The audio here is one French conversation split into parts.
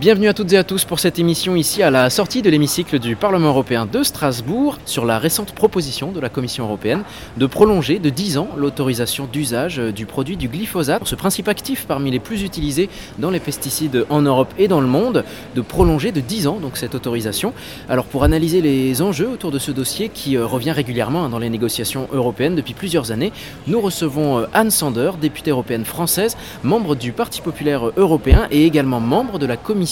Bienvenue à toutes et à tous pour cette émission ici à la sortie de l'hémicycle du Parlement européen de Strasbourg sur la récente proposition de la Commission européenne de prolonger de 10 ans l'autorisation d'usage du produit du glyphosate, ce principe actif parmi les plus utilisés dans les pesticides en Europe et dans le monde, de prolonger de 10 ans donc cette autorisation. Alors pour analyser les enjeux autour de ce dossier qui euh, revient régulièrement hein, dans les négociations européennes depuis plusieurs années, nous recevons euh, Anne Sander, députée européenne française, membre du Parti populaire européen et également membre de la Commission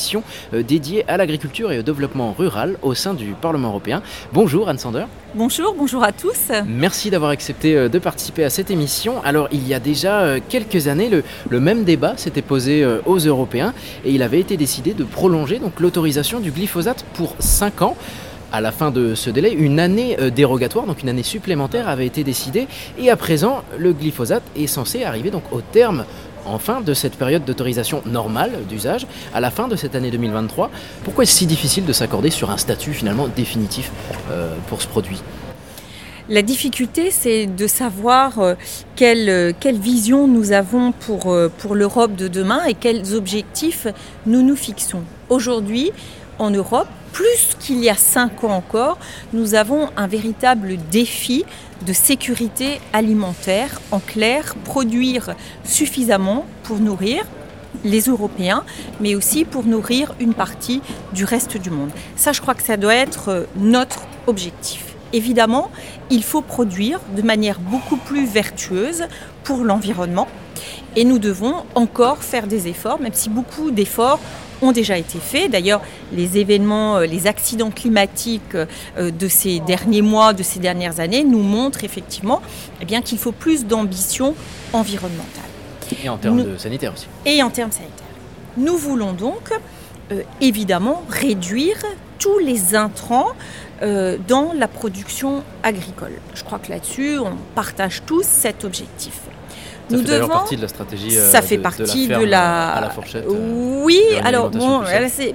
euh, dédiée à l'agriculture et au développement rural au sein du Parlement européen. Bonjour Anne Sander. Bonjour, bonjour à tous. Merci d'avoir accepté euh, de participer à cette émission. Alors il y a déjà euh, quelques années, le, même débat s'était posé aux Européens et il avait été décidé de prolonger donc l'autorisation du glyphosate pour 5 ans à la fin de ce délai, une année dérogatoire, donc une année supplémentaire avait été décidée. Et à présent, le glyphosate est censé arriver donc au terme en fin de cette période d'autorisation normale d'usage, à la fin de cette année 2023. Pourquoi est-ce si difficile de s'accorder sur un statut finalement définitif euh, pour ce produit? La difficulté, c'est de savoir euh, quelle, euh, quelle, vision nous avons pour, pour l'Europe de demain et quels objectifs nous nous fixons. Aujourd'hui, en Europe, plus qu'il y a cinq ans encore, nous avons un véritable défi de sécurité alimentaire. En clair, produire suffisamment pour nourrir les Européens, mais aussi pour nourrir une partie du reste du monde. Ça, je crois que ça doit être euh, notre objectif. Évidemment, il faut produire de manière beaucoup plus vertueuse pour l'environnement et nous devons encore faire des efforts, même si beaucoup d'efforts ont déjà été faits. D'ailleurs, les événements, euh, les accidents climatiques euh, de ces derniers mois, de ces dernières années, nous montrent effectivement eh bien, qu'il faut plus d'ambition environnementale. Et en termes de sanitaire aussi. Et en termes sanitaires. Nous voulons donc euh, évidemment réduire tous les intrants dans la production agricole. Je crois que là-dessus, on partage tous cet objectif. Ça fait devons... partie de la stratégie. ça fait partie de la, à la fourchette. oui, alors bon,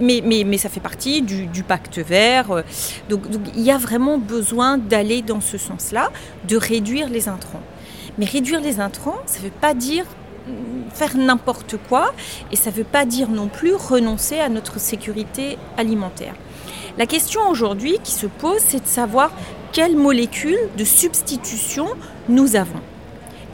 mais, mais, mais ça fait partie du, pacte vert. Euh, donc, donc, il y a vraiment besoin d'aller dans ce sens-là, de réduire les intrants. Mais réduire les intrants, ça ne veut pas dire faire n'importe quoi et ça ne veut pas dire non plus renoncer à notre sécurité alimentaire. La question aujourd'hui qui se pose, c'est de savoir quelles molécules de substitution nous avons.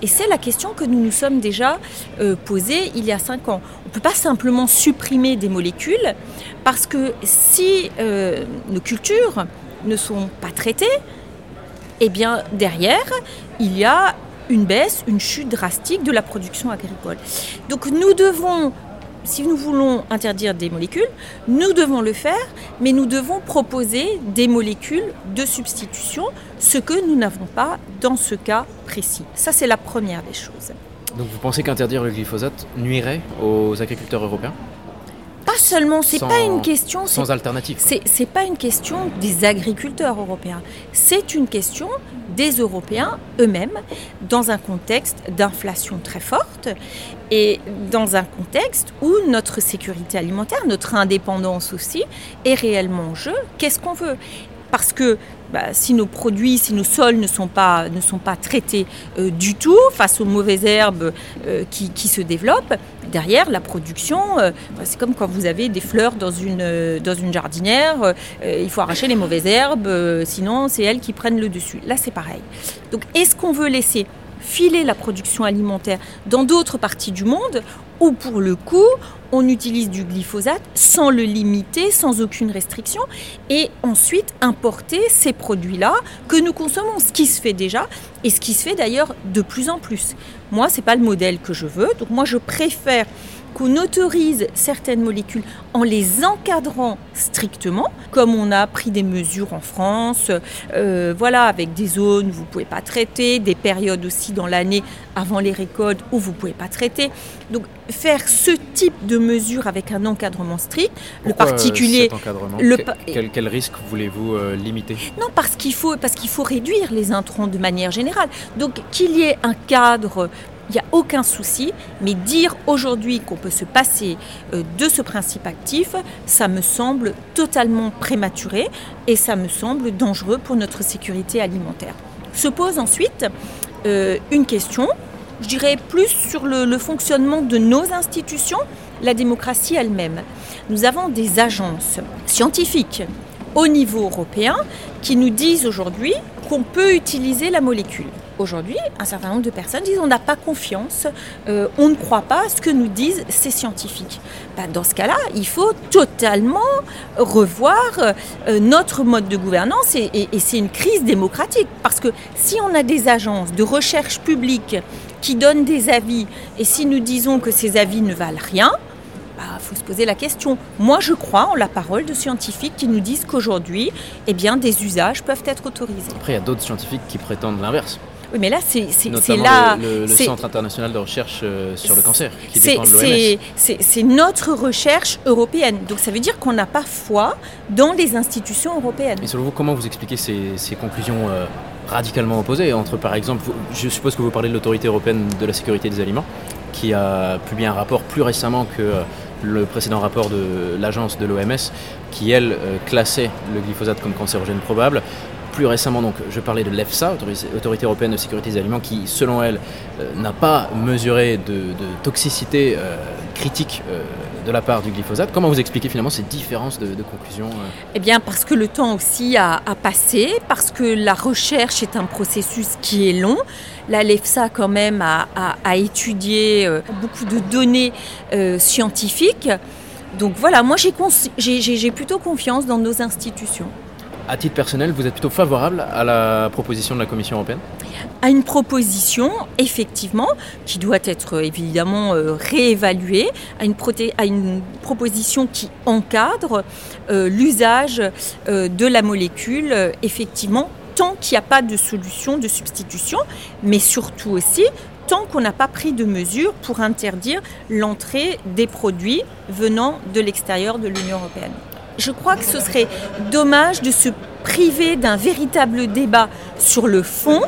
Et c'est la question que nous nous sommes déjà euh, posée il y a cinq ans. On ne peut pas simplement supprimer des molécules parce que si euh, nos cultures ne sont pas traitées, eh bien derrière, il y a une baisse, une chute drastique de la production agricole. Donc nous devons si nous voulons interdire des molécules, nous devons le faire, mais nous devons proposer des molécules de substitution, ce que nous n'avons pas dans ce cas précis. Ça, c'est la première des choses. Donc vous pensez qu'interdire le glyphosate nuirait aux agriculteurs européens? Pas seulement, c'est pas une question. Sans alternative. C'est pas une question des agriculteurs européens. C'est une question des Européens eux-mêmes dans un contexte d'inflation très forte et dans un contexte où notre sécurité alimentaire, notre indépendance aussi est réellement en jeu. Qu'est-ce qu'on veut? Parce que bah, si nos produits, si nos sols ne sont pas, ne sont pas traités euh, du tout face aux mauvaises herbes euh, qui, qui, se développent, derrière la production, euh, bah, c'est comme quand vous avez des fleurs dans une, dans une jardinière, il faut arracher les mauvaises herbes, sinon c'est elles qui prennent le dessus. Là c'est pareil. Donc est-ce qu'on veut laisser filer la production alimentaire dans d'autres parties du monde où pour le coup on utilise du glyphosate sans le limiter, sans aucune restriction, et ensuite importer ces produits-là que nous consommons, ce qui se fait déjà, et ce qui se fait d'ailleurs de plus en plus. Moi, ce n'est pas le modèle que je veux, donc moi je préfère qu'on autorise certaines molécules en les encadrant strictement, comme on a pris des mesures en France, euh, voilà, avec des zones où vous ne pouvez pas traiter, des périodes aussi dans l'année avant les récoltes où vous ne pouvez pas traiter. Donc faire ce type de mesures avec un encadrement strict, le particulier... le quel, quel, risque voulez-vous euh, limiter? Non, parce qu'il faut, parce qu'il faut réduire les intrants de manière générale. Donc qu'il y ait un cadre il n'y a aucun souci, mais dire aujourd'hui qu'on peut se passer euh, de ce principe actif, ça me semble totalement prématuré et ça me semble dangereux pour notre sécurité alimentaire. Se pose ensuite une question, je dirais plus sur le fonctionnement de nos institutions, la démocratie elle-même. Nous avons des agences scientifiques au niveau européen qui nous disent aujourd'hui qu'on peut utiliser la molécule. Aujourd'hui, un certain nombre de personnes disent on n'a pas confiance, euh, on ne croit pas à ce que nous disent ces scientifiques. Ben, dans ce cas-là, il faut totalement revoir euh, notre mode de gouvernance et c'est une crise démocratique. Parce que si on a des agences de recherche publique qui donnent des avis et si nous disons que ces avis ne valent rien, il bah, faut se poser la question. Moi, je crois en la parole de scientifiques qui nous disent qu'aujourd'hui, eh bien, des usages peuvent être autorisés. Après, il y a d'autres scientifiques qui prétendent l'inverse. Oui, mais là, c'est là. Le, le, Centre international de recherche euh, sur le cancer, qui dépend de l'OMS. C'est notre recherche européenne. Donc ça veut dire qu'on n'a pas foi dans les institutions européennes. Et selon vous, comment vous expliquez ces, conclusions euh, radicalement opposées entre, par exemple, je suppose que vous parlez de l'autorité européenne de la sécurité des aliments, qui a publié un rapport plus récemment que euh, le précédent rapport de l'agence de l'OMS qui, elle, euh, classait le glyphosate comme cancérogène probable. Plus récemment, donc, je parlais de l'EFSA, Autorité européenne de sécurité des aliments, qui, selon elle, euh, n'a pas mesuré de, toxicité euh, critique de la part du glyphosate. Comment vous expliquez finalement ces différences de, conclusion Eh bien, parce que le temps aussi a, passé, parce que la recherche est un processus qui est long. La LEFSA, quand même, a, étudié euh, beaucoup de données euh, scientifiques. Donc voilà, moi j'ai plutôt confiance dans nos institutions. À titre personnel, vous êtes plutôt favorable à la proposition de la Commission européenne À une proposition, effectivement, qui doit être évidemment euh, réévaluée, à une, proposition qui encadre euh, l'usage euh, de la molécule, effectivement, tant qu'il n'y a pas de solution de substitution, mais surtout aussi tant qu'on n'a pas pris de mesures pour interdire l'entrée des produits venant de l'extérieur de l'Union européenne je crois que ce serait dommage de se priver d'un véritable débat sur le fond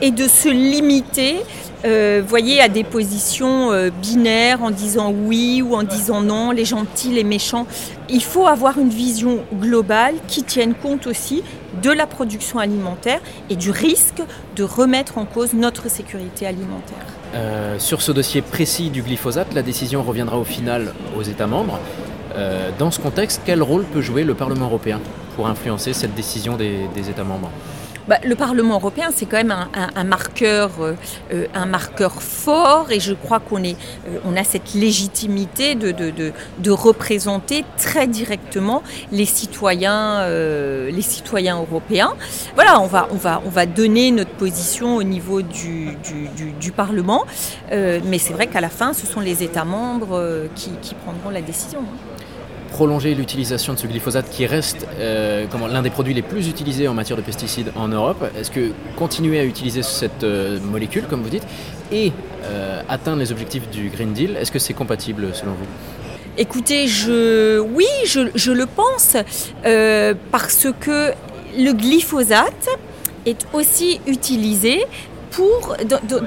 et de se limiter euh, à des positions euh, binaires en disant oui ou en disant non, les gentils, les méchants. Il faut avoir une vision globale qui tienne compte aussi de la production alimentaire et du risque de remettre en cause notre sécurité alimentaire. Euh, sur ce dossier précis du glyphosate, la décision reviendra au final aux États membres. Euh, dans ce contexte, quel rôle peut jouer le Parlement européen pour influencer cette décision des, États membres? Bah, le Parlement européen, c'est quand même un, marqueur, euh, euh, un marqueur fort, et je crois qu'on est, on a cette légitimité de, représenter très directement les citoyens, les citoyens européens. Voilà, on va, on va, on va donner notre position au niveau du, Parlement, mais c'est vrai qu'à la fin, ce sont les États membres qui, qui prendront la décision. Hein prolonger l'utilisation de ce glyphosate qui reste euh, l'un des produits les plus utilisés en matière de pesticides en Europe. Est-ce que continuer à utiliser cette euh, molécule, comme vous dites, et euh, atteindre les objectifs du Green Deal, est-ce que c'est compatible selon vous? Écoutez, je, oui, je, je le pense, parce que le glyphosate est aussi utilisé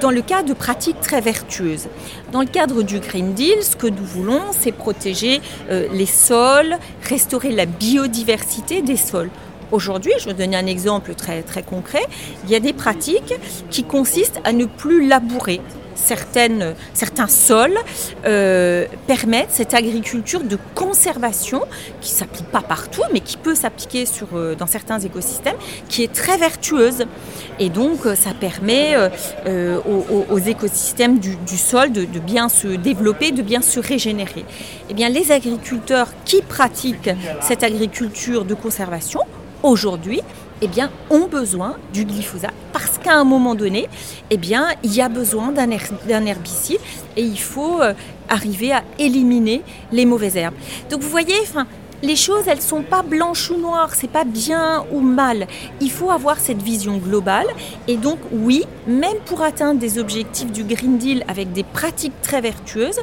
dans, le cas de pratiques très vertueuses. Dans le cadre du Green Deal, ce que nous voulons, c'est protéger euh, les sols, restaurer la biodiversité des sols. Aujourd'hui, je vais donner un exemple très concret, il y a des pratiques qui consistent à ne plus labourer certaines, certains sols euh, permettent cette agriculture de conservation qui ne s'applique pas partout, mais qui peut s'appliquer euh, dans certains écosystèmes, qui est très vertueuse. Et donc, euh, ça permet aux, écosystèmes du, sol de, de, bien se développer, de bien se régénérer. Eh bien, les agriculteurs qui pratiquent cette agriculture de conservation, aujourd'hui, eh bien, ont besoin du glyphosate parce qu'à un moment donné, eh bien, il y a besoin d'un herbicide et il faut euh, arriver à éliminer les mauvaises herbes. Donc vous voyez, enfin, les choses, elles sont pas blanches ou noires, c'est pas bien ou mal. Il faut avoir cette vision globale. Et donc, oui, même pour atteindre des objectifs du Green Deal avec des pratiques très vertueuses,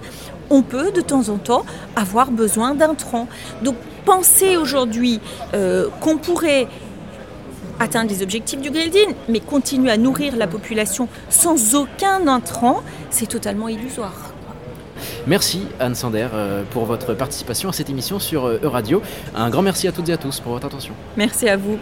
on peut de temps en temps avoir besoin d'intrants. Donc, penser aujourd'hui euh, qu'on pourrait atteindre les objectifs du Green Deal, mais continuer à nourrir la population sans aucun intrant, c'est totalement illusoire. Merci Anne Sander euh, pour votre participation à cette émission sur Euradio. Un grand merci à toutes et à tous pour votre attention. Merci à vous.